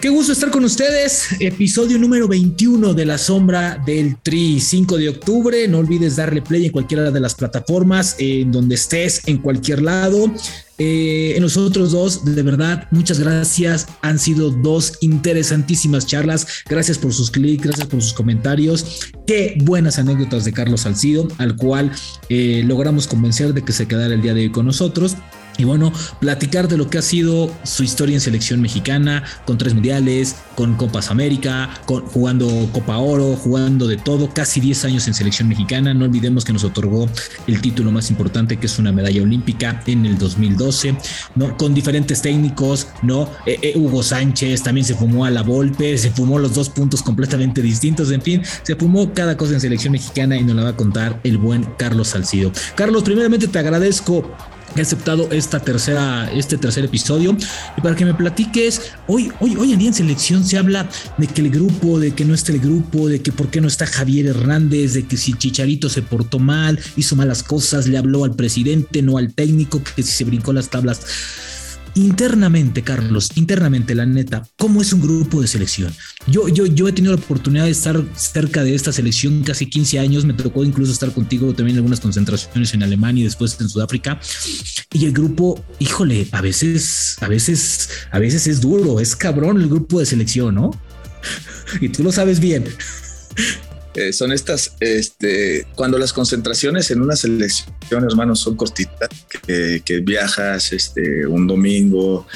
Qué gusto estar con ustedes. Episodio número 21 de La Sombra del Tri, 5 de octubre. No olvides darle play en cualquiera de las plataformas, en donde estés, en cualquier lado. Eh, en nosotros dos, de verdad, muchas gracias. Han sido dos interesantísimas charlas. Gracias por sus clics, gracias por sus comentarios. Qué buenas anécdotas de Carlos Salcido, al cual eh, logramos convencer de que se quedara el día de hoy con nosotros. Y bueno, platicar de lo que ha sido su historia en selección mexicana, con tres mundiales, con Copas América, con, jugando Copa Oro, jugando de todo, casi 10 años en selección mexicana. No olvidemos que nos otorgó el título más importante, que es una medalla olímpica en el 2012, ¿no? Con diferentes técnicos, ¿no? Eh, eh, Hugo Sánchez también se fumó a la Volpe, se fumó los dos puntos completamente distintos, en fin, se fumó cada cosa en selección mexicana y nos la va a contar el buen Carlos Salcido. Carlos, primeramente te agradezco he aceptado esta tercera, este tercer episodio. Y para que me platiques, hoy, hoy, hoy en día en selección se habla de que el grupo, de que no está el grupo, de que por qué no está Javier Hernández, de que si Chicharito se portó mal, hizo malas cosas, le habló al presidente, no al técnico, que si se brincó las tablas internamente, Carlos, internamente, la neta, ¿cómo es un grupo de selección? Yo, yo, yo he tenido la oportunidad de estar cerca de esta selección casi 15 años, me tocó incluso estar contigo también en algunas concentraciones en Alemania y después en Sudáfrica. Y el grupo, híjole, a veces, a veces, a veces es duro, es cabrón el grupo de selección, ¿no? Y tú lo sabes bien. Eh, son estas, este, cuando las concentraciones en una selección, hermanos, son cortitas, que, viajas este, un domingo,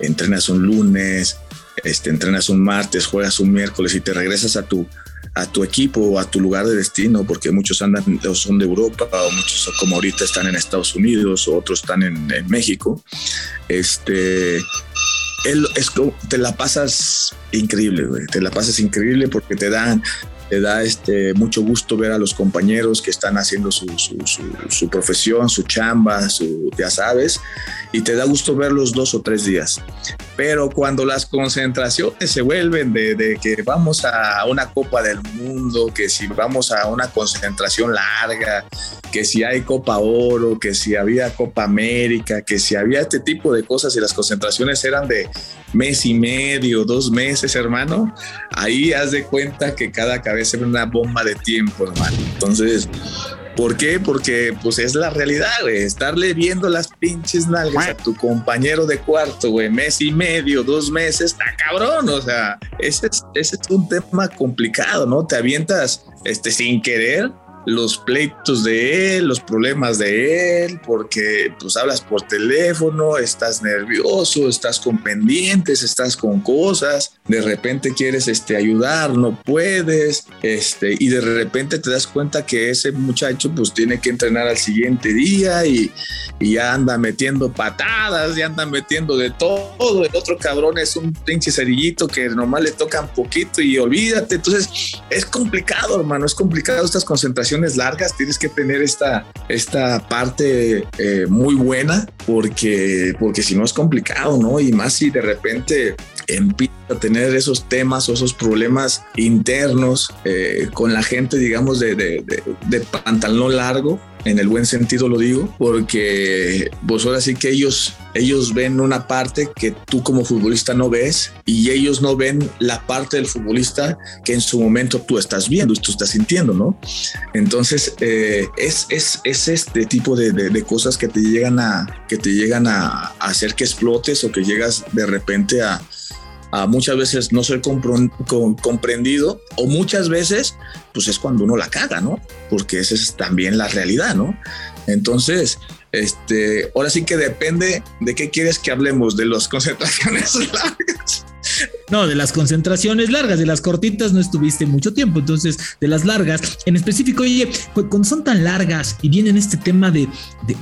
entrenas un lunes, este, entrenas un martes, juegas un miércoles y te regresas a tu, a tu equipo o a tu lugar de destino, porque muchos andan o son de Europa o muchos como ahorita están en Estados Unidos o otros están en, México. Este, te la pasas increíble, te la pasas increíble porque te dan te da este, mucho gusto ver a los compañeros que están haciendo su, su, profesión, su chamba, ya sabes, y te da gusto verlos dos o tres días. Pero cuando las concentraciones se vuelven de, de, que vamos a una Copa del Mundo, que si vamos a una concentración larga, que si hay Copa Oro, que si había Copa América, que si había este tipo de cosas y las concentraciones eran de mes y medio, dos meses, hermano, ahí haz de cuenta que cada cabeza era una bomba de tiempo, hermano. Entonces, ¿por qué? Porque pues es la realidad, güey. Estarle viendo las pinches nalgas a tu compañero de cuarto, güey, mes y medio, dos meses, está cabrón. O sea, ese es, ese es un tema complicado, ¿no? Te avientas este, sin querer los pleitos de él, los problemas de él, porque pues hablas por teléfono, estás nervioso, estás con pendientes, estás con cosas, de repente quieres este, ayudar, no puedes, este, y de repente te das cuenta que ese muchacho pues tiene que entrenar al siguiente día y, y ya anda metiendo patadas, ya anda metiendo de todo, el otro cabrón es un pinche cerillito que nomás le tocan poquito y olvídate, entonces es complicado hermano, es complicado estas concentraciones largas, tienes que tener esta, esta parte eh, muy buena porque, porque si no es complicado, ¿no? Y más si de repente empieza a tener esos temas o esos problemas internos eh, con la gente, digamos, de, de, de pantalón largo, en el buen sentido lo digo, porque pues ahora sí que ellos, ellos ven una parte que tú como futbolista no ves y ellos no ven la parte del futbolista que en su momento tú estás viendo y tú estás sintiendo, ¿no? Entonces eh, es, es, es, este tipo de, de, cosas que te llegan a, que te llegan a hacer que explotes o que llegas de repente a, muchas veces no ser comprendido o muchas veces pues es cuando uno la caga, ¿no? Porque esa es también la realidad, ¿no? Entonces, este, ahora sí que depende de qué quieres que hablemos, de las concentraciones largas no, de las concentraciones largas, de las cortitas no estuviste mucho tiempo, entonces de las largas, en específico, oye, cuando son tan largas y vienen este tema de,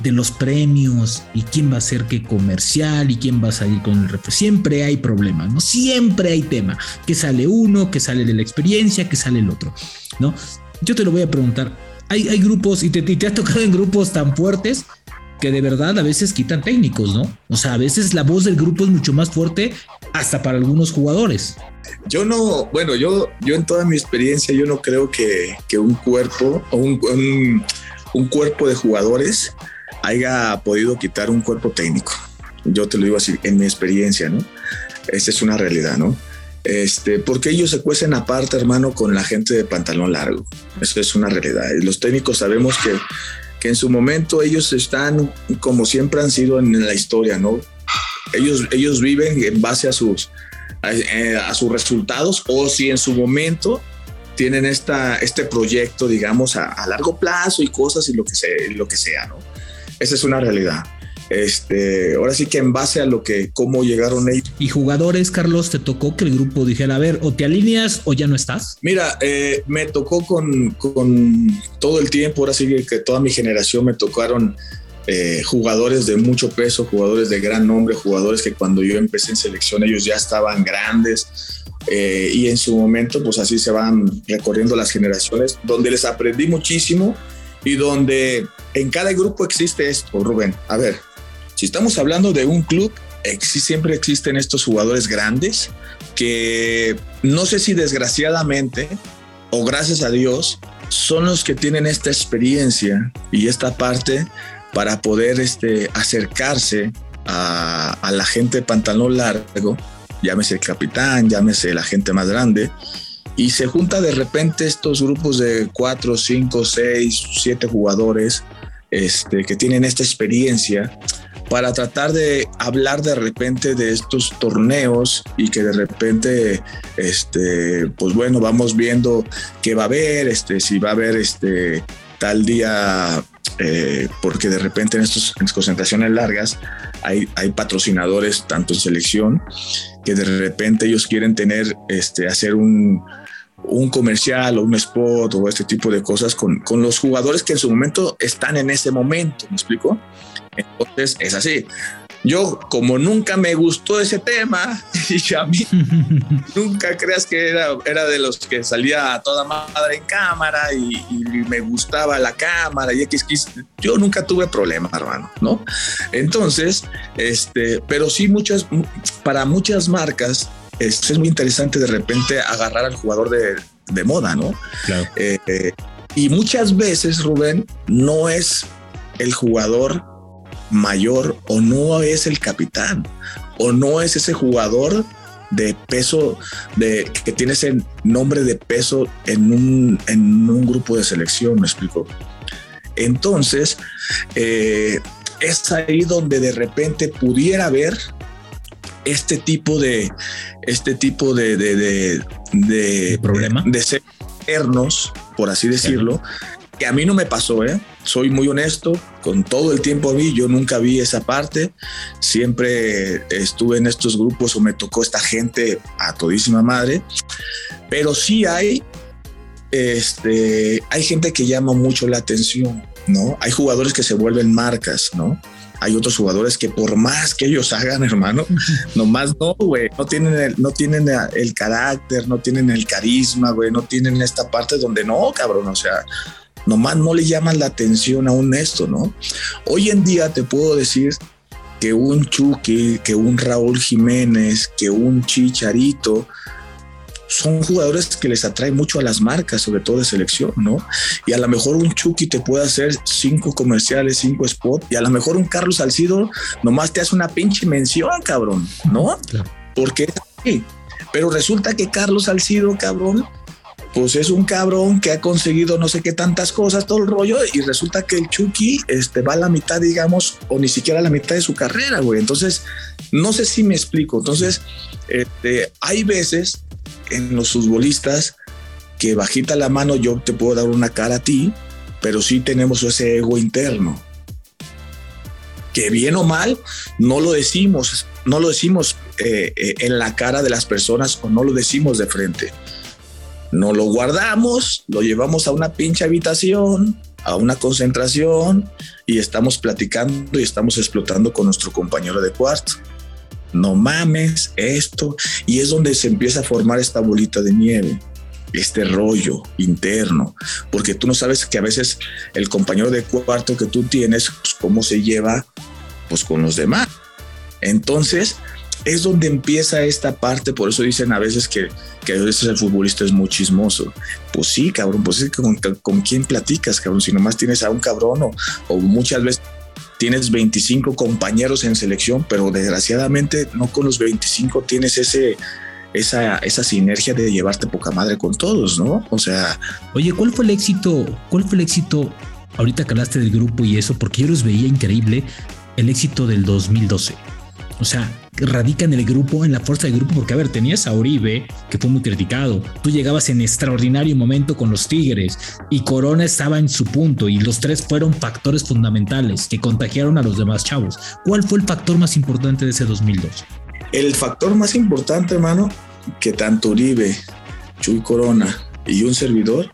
de, los premios y quién va a ser qué comercial y quién va a salir con el refresco, siempre hay problemas, ¿no? Siempre hay tema, que sale uno, que sale de la experiencia, que sale el otro, ¿no? Yo te lo voy a preguntar, hay, hay grupos y te, y te ha tocado en grupos tan fuertes que de verdad a veces quitan técnicos, ¿no? O sea, a veces la voz del grupo es mucho más fuerte hasta para algunos jugadores. Yo no, bueno, yo, yo en toda mi experiencia, yo no creo que, que un cuerpo o un, un cuerpo de jugadores haya podido quitar un cuerpo técnico. Yo te lo digo así, en mi experiencia, ¿no? Esa es una realidad, ¿no? Este, porque ellos se cuecen aparte, hermano, con la gente de pantalón largo. Eso es una realidad. Los técnicos sabemos que, que en su momento ellos están como siempre han sido en la historia, ¿no? Ellos, ellos viven en base a sus, a, eh, sus resultados o si en su momento tienen esta, este proyecto, digamos, a, largo plazo y cosas y lo que, sea, lo que sea, ¿no? Esa es una realidad. Este, ahora sí que en base a lo que, cómo llegaron ellos. Y jugadores, Carlos, te tocó que el grupo dijera, a ver, o te alineas o ya no estás. Mira, eh, me tocó con, con, todo el tiempo, ahora sí que toda mi generación me tocaron eh, jugadores de mucho peso, jugadores de gran nombre, jugadores que cuando yo empecé en selección ellos ya estaban grandes. Eh, y en su momento, pues así se van recorriendo las generaciones, donde les aprendí muchísimo y donde en cada grupo existe esto, Rubén. A ver, si estamos hablando de un club, siempre existen estos jugadores grandes que no sé si desgraciadamente o gracias a Dios son los que tienen esta experiencia y esta parte para poder este, acercarse a, la gente de pantalón largo, llámese el capitán, llámese la gente más grande, y se junta de repente estos grupos de cuatro, cinco, seis, siete jugadores este, que tienen esta experiencia para tratar de hablar de repente de estos torneos y que de repente, este, pues bueno, vamos viendo qué va a haber, este, si va a haber este, tal día, eh, porque de repente en estas concentraciones largas hay, hay patrocinadores, tanto en selección, que de repente ellos quieren tener, este, hacer un, un comercial o un spot o este tipo de cosas con, con, los jugadores que en su momento están en ese momento, ¿me explico? Entonces es así. Yo, como nunca me gustó ese tema, y a mí nunca creas que era, era de los que salía a toda madre en cámara y, y me gustaba la cámara y X, yo nunca tuve problema, hermano, ¿no? Entonces, este, pero sí muchas, para muchas marcas, es, es muy interesante de repente agarrar al jugador de, de moda, ¿no? Claro. Eh, eh, y muchas veces, Rubén, no es el jugador mayor o no es el capitán o no es ese jugador de peso de que tiene ese nombre de peso en un, en un grupo de selección, me explico. Entonces, eh, es ahí donde de repente pudiera haber este tipo de este tipo de de, de, de problema de ser por así decirlo, que a mí no me pasó, ¿eh? Soy muy honesto, con todo el tiempo mí, yo nunca vi esa parte, siempre estuve en estos grupos o me tocó esta gente a todísima madre, pero sí hay, este, hay gente que llama mucho la atención, ¿no? Hay jugadores que se vuelven marcas, ¿no? Hay otros jugadores que por más que ellos hagan, hermano, nomás no, güey, no tienen el, no tienen el carácter, no tienen el carisma, güey, no tienen esta parte donde no, cabrón, o sea, nomás no le llaman la atención a un esto, ¿no? Hoy en día te puedo decir que un Chucky, que un Raúl Jiménez, que un Chicharito, son jugadores que les atrae mucho a las marcas, sobre todo de selección, ¿no? Y a lo mejor un Chucky te puede hacer cinco comerciales, cinco spots, y a lo mejor un Carlos Salcido nomás te hace una pinche mención, cabrón, ¿no? Claro. Porque es así. Pero resulta que Carlos Salcido, cabrón, pues es un cabrón que ha conseguido no sé qué tantas cosas, todo el rollo, y resulta que el Chucky este, va a la mitad, digamos, o ni siquiera a la mitad de su carrera, güey. Entonces, no sé si me explico. Entonces, este, hay veces en los futbolistas que bajita la mano yo te puedo dar una cara a ti, pero sí tenemos ese ego interno. Que bien o mal, no lo decimos, no lo decimos eh, eh, en la cara de las personas o no lo decimos de frente no lo guardamos, lo llevamos a una pinche habitación, a una concentración y estamos platicando y estamos explotando con nuestro compañero de cuarto. No mames esto. Y es donde se empieza a formar esta bolita de nieve, este rollo interno, porque tú no sabes que a veces el compañero de cuarto que tú tienes, pues, cómo se lleva pues con los demás. Entonces, es donde empieza esta parte, por eso dicen a veces que, que el futbolista es muy chismoso. Pues sí, cabrón, pues es que con, con quién platicas, cabrón, si nomás tienes a un cabrón o, o muchas veces tienes 25 compañeros en selección, pero desgraciadamente no con los 25 tienes ese, esa, esa sinergia de llevarte poca madre con todos, ¿no? O sea... Oye, ¿cuál fue el éxito? ¿Cuál fue el éxito? Ahorita que hablaste del grupo y eso, porque yo los veía increíble, el éxito del 2012. O sea, radica en el grupo, en la fuerza del grupo, porque a ver, tenías a Uribe, que fue muy criticado, tú llegabas en extraordinario momento con los Tigres y Corona estaba en su punto y los tres fueron factores fundamentales que contagiaron a los demás chavos. ¿Cuál fue el factor más importante de ese 2002? El factor más importante, hermano, que tanto Uribe, Chuy Corona y un servidor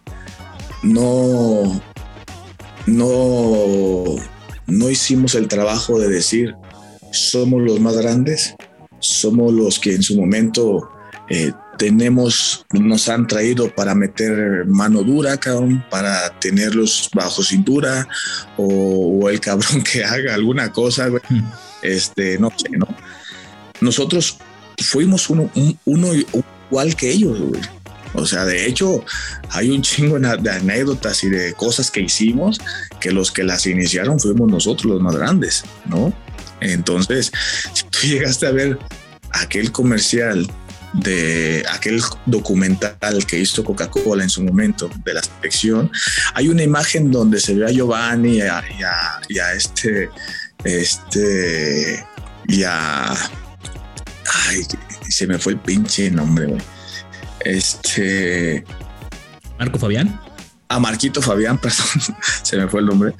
no, no, no hicimos el trabajo de decir somos los más grandes, somos los que en su momento eh, tenemos, nos han traído para meter mano dura, cabrón, para tenerlos bajo cintura, o, el cabrón que haga alguna cosa, güey. Hmm. Este, no sé, ¿no? Nosotros fuimos uno, uno igual que ellos, güey. O sea, de hecho, hay un chingo de anécdotas y de cosas que hicimos que los que las iniciaron fuimos nosotros los más grandes, ¿no? Entonces, si tú llegaste a ver aquel comercial de aquel documental que hizo Coca-Cola en su momento de la selección, hay una imagen donde se ve a Giovanni y a, este, este, y a, ay, se me fue el pinche nombre, güey. Este. Marco Fabián. A Marquito Fabián, perdón, se me fue el nombre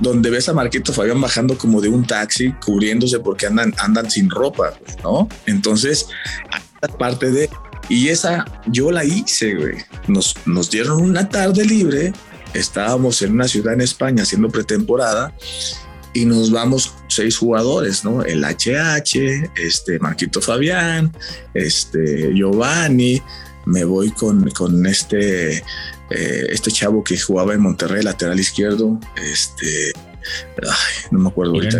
donde ves a Marquito Fabián bajando como de un taxi, cubriéndose porque andan, andan sin ropa, ¿no? Entonces, parte de... Y esa yo la hice, güey. Nos, nos dieron una tarde libre, estábamos en una ciudad en España haciendo pretemporada y nos vamos seis jugadores, ¿no? El HH, este Marquito Fabián, este Giovanni, me voy con, con este eh, este chavo que jugaba en Monterrey, lateral izquierdo, este, no me acuerdo ahorita.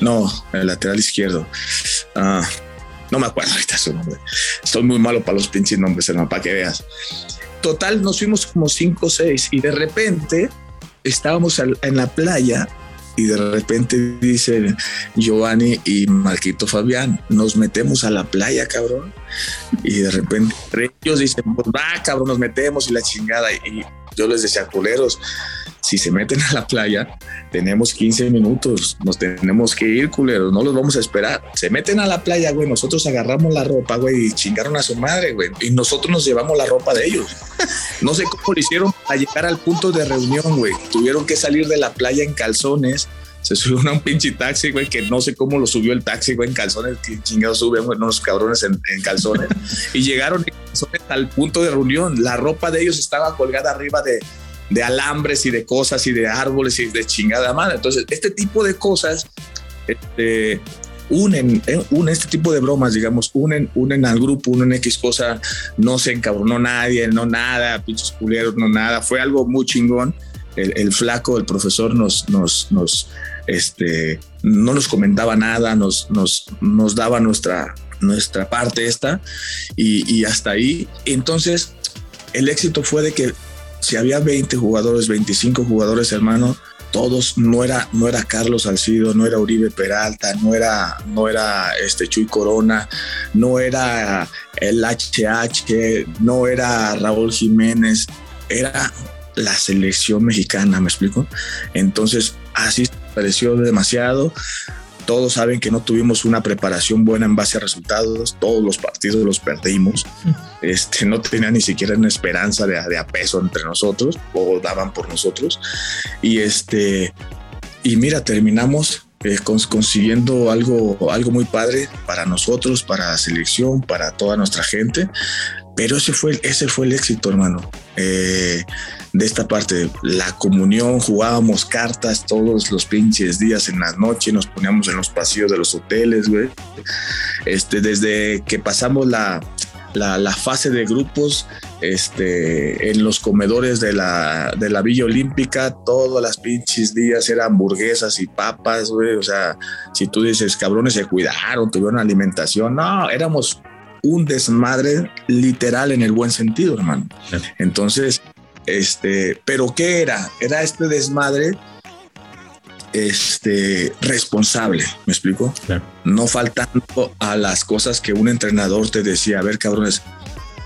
no, el lateral izquierdo. Ah, no me acuerdo ahorita su nombre. Estoy muy malo para los pinches nombres, hermano, para que veas. Total, nos fuimos como cinco o seis y de repente estábamos en la playa y de repente dicen Giovanni y Marquito Fabián, nos metemos a la playa, cabrón. Y de repente ellos dicen, pues va, cabrón, nos metemos y la chingada. Y yo les decía, culeros, si se meten a la playa, tenemos 15 minutos, nos tenemos que ir, culeros, no los vamos a esperar. Se meten a la playa, güey, nosotros agarramos la ropa, güey, y chingaron a su madre, güey, y nosotros nos llevamos la ropa de ellos. No sé cómo lo hicieron a llegar al punto de reunión, güey. Tuvieron que salir de la playa en calzones. Se subió a un pinche taxi, güey, que no sé cómo lo subió el taxi, güey, en calzones, que chingados suben, güey, unos cabrones en, calzones. y llegaron en calzones al punto de reunión. La ropa de ellos estaba colgada arriba de, de alambres y de cosas y de árboles y de chingada madre. Entonces, este tipo de cosas este, unen, eh, unen este tipo de bromas, digamos, unen, unen al grupo, unen X cosa, no se encabronó nadie, no nada, pinches culeros, no nada. Fue algo muy chingón. El, flaco, el profesor nos, nos, nos, este, no nos comentaba nada, nos, nos, nos daba nuestra, nuestra parte esta y, y hasta ahí. Entonces, el éxito fue de que si había 20 jugadores, 25 jugadores, hermano, todos, no era, no era Carlos Salcido, no era Uribe Peralta, no era, no era este Chuy Corona, no era el HH, no era Raúl Jiménez, era la selección mexicana, ¿me explico? Entonces, así pareció demasiado. Todos saben que no tuvimos una preparación buena en base a resultados, todos los partidos los perdimos, este, no tenía ni siquiera una esperanza de, de a peso entre nosotros, o daban por nosotros, y este, y mira, terminamos eh, consiguiendo algo, algo muy padre para nosotros, para la selección, para toda nuestra gente, pero ese fue, ese fue el éxito, hermano. Eh, de esta parte, la comunión, jugábamos cartas todos los pinches días en la noche, nos poníamos en los pasillos de los hoteles, güey. Este, desde que pasamos la, la, fase de grupos este, en los comedores de la, de la Villa Olímpica, todas las pinches días eran hamburguesas y papas, güey. O sea, si tú dices, cabrones, se cuidaron, tuvieron alimentación, no, éramos un desmadre literal en el buen sentido, hermano. Entonces, este, pero ¿qué era? Era este desmadre este, responsable, ¿me explico? No faltando a las cosas que un entrenador te decía, a ver, cabrones,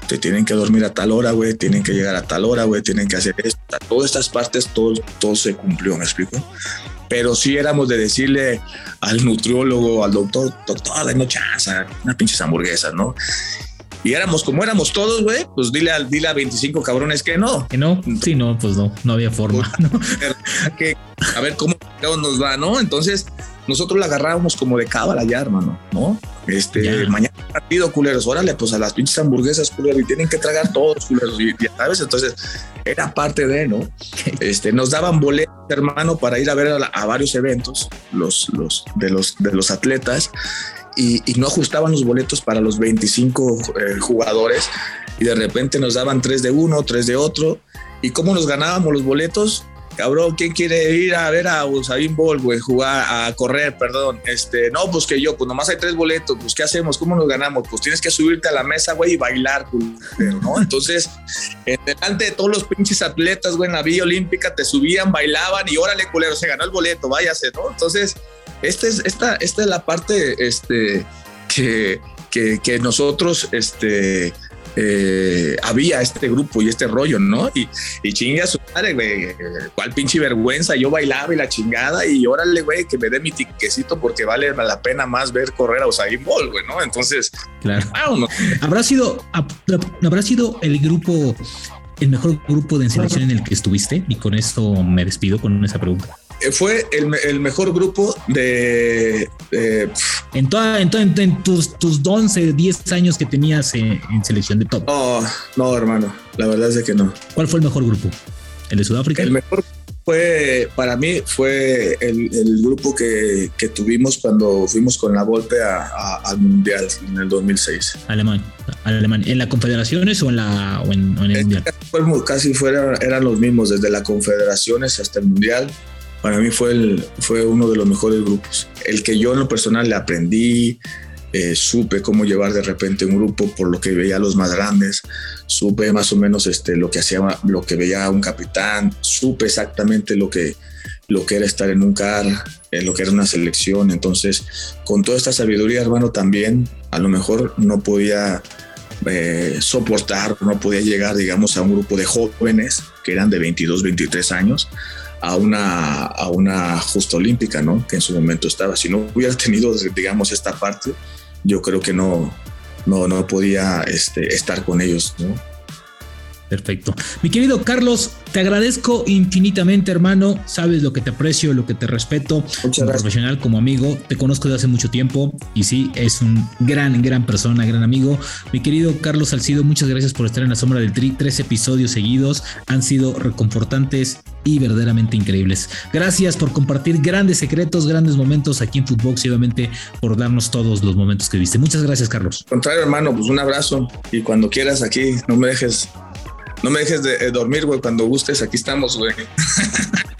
te tienen que dormir a tal hora, güey, tienen que llegar a tal hora, güey, tienen que hacer esto. Todas estas partes, todo, todo se cumplió, ¿me explico? Pero sí éramos de decirle al nutriólogo, al doctor, doctor, dame chance, unas pinches hamburguesas, ¿no? y éramos como éramos todos, güey, pues dile a, dile a 25 cabrones que no. Que no, sí, no, pues no, no había forma. Que, a ver cómo nos va, ¿no? Entonces, nosotros la agarrábamos como de cábala ya, hermano, ¿no? Este, mañana partido, culeros, órale, pues a las pinches hamburguesas, culeros, y tienen que tragar todos, culeros, y, ¿sabes? Entonces, era parte de, ¿no? Este, nos daban boletos, hermano, para ir a ver a, varios eventos, los, los, de los, de los atletas, y, no ajustaban los boletos para los 25 eh, jugadores y de repente nos daban tres de uno, tres de otro. ¿Y cómo nos ganábamos los boletos? Cabrón, ¿quién quiere ir a ver a Usain Bolt, güey? Jugar, a correr, perdón. Este, no, pues que yo, pues nomás hay tres boletos, pues ¿qué hacemos? ¿Cómo nos ganamos? Pues tienes que subirte a la mesa, güey, y bailar, ¿no? Entonces, delante de todos los pinches atletas, güey, en la Villa Olímpica te subían, bailaban y órale, culero, se ganó el boleto, váyase, ¿no? Entonces, esta es, esta, esta es la parte este, que, que, nosotros este, eh, había este grupo y este rollo, ¿no? Y, y chinga su madre, güey, cuál pinche vergüenza, yo bailaba y la chingada y órale, güey, que me dé mi tiquecito porque vale la pena más ver correr a Usain Bolt, güey, ¿no? Entonces, claro. ¿Habrá sido, habrá sido el grupo, el mejor grupo de selección en el que estuviste? Y con esto me despido con esa pregunta. Eh, fue el, mejor grupo de... en, toda, en, en, tus, tus 11, 10 años que tenías en, selección de top. No, no, hermano, la verdad es que no. ¿Cuál fue el mejor grupo? ¿El de Sudáfrica? El mejor fue, para mí, fue el, grupo que, tuvimos cuando fuimos con la Volpe al Mundial en el 2006. Alemán, Alemán. ¿En la Confederaciones o en, la, en, el Mundial? Casi fueron, eran los mismos, desde la Confederaciones hasta el Mundial para mí fue, el, fue uno de los mejores grupos. El que yo en lo personal le aprendí, eh, supe cómo llevar de repente un grupo por lo que veía a los más grandes, supe más o menos este, lo que hacía, lo que veía un capitán, supe exactamente lo que, lo que era estar en un car, en lo que era una selección. Entonces, con toda esta sabiduría, hermano, también a lo mejor no podía eh, soportar, no podía llegar, digamos, a un grupo de jóvenes que eran de 22, 23 años a una, a una justa olímpica, ¿no? Que en su momento estaba. Si no hubiera tenido, digamos, esta parte, yo creo que no, no, no podía este, estar con ellos, ¿no? Perfecto. Mi querido Carlos, te agradezco infinitamente, hermano. Sabes lo que te aprecio, lo que te respeto como profesional, como amigo. Te conozco desde hace mucho tiempo y sí, es un gran, gran persona, gran amigo. Mi querido Carlos Salcido, muchas gracias por estar en la sombra del tri. Tres episodios seguidos han sido reconfortantes y verdaderamente increíbles. Gracias por compartir grandes secretos, grandes momentos aquí en Footbox y obviamente por darnos todos los momentos que viste. Muchas gracias, Carlos. Contrario, hermano, pues un abrazo y cuando quieras aquí, no me dejes no me dejes de, dormir, güey. Cuando gustes, aquí estamos, güey.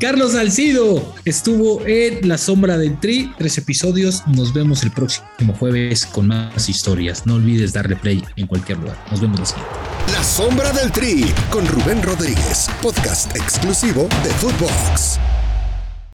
Carlos Salcido estuvo en La Sombra del Tri, tres episodios. Nos vemos el próximo jueves con más historias. No olvides darle play en cualquier lugar. Nos vemos la siguiente. La Sombra del Tri con Rubén Rodríguez, podcast exclusivo de Footbox.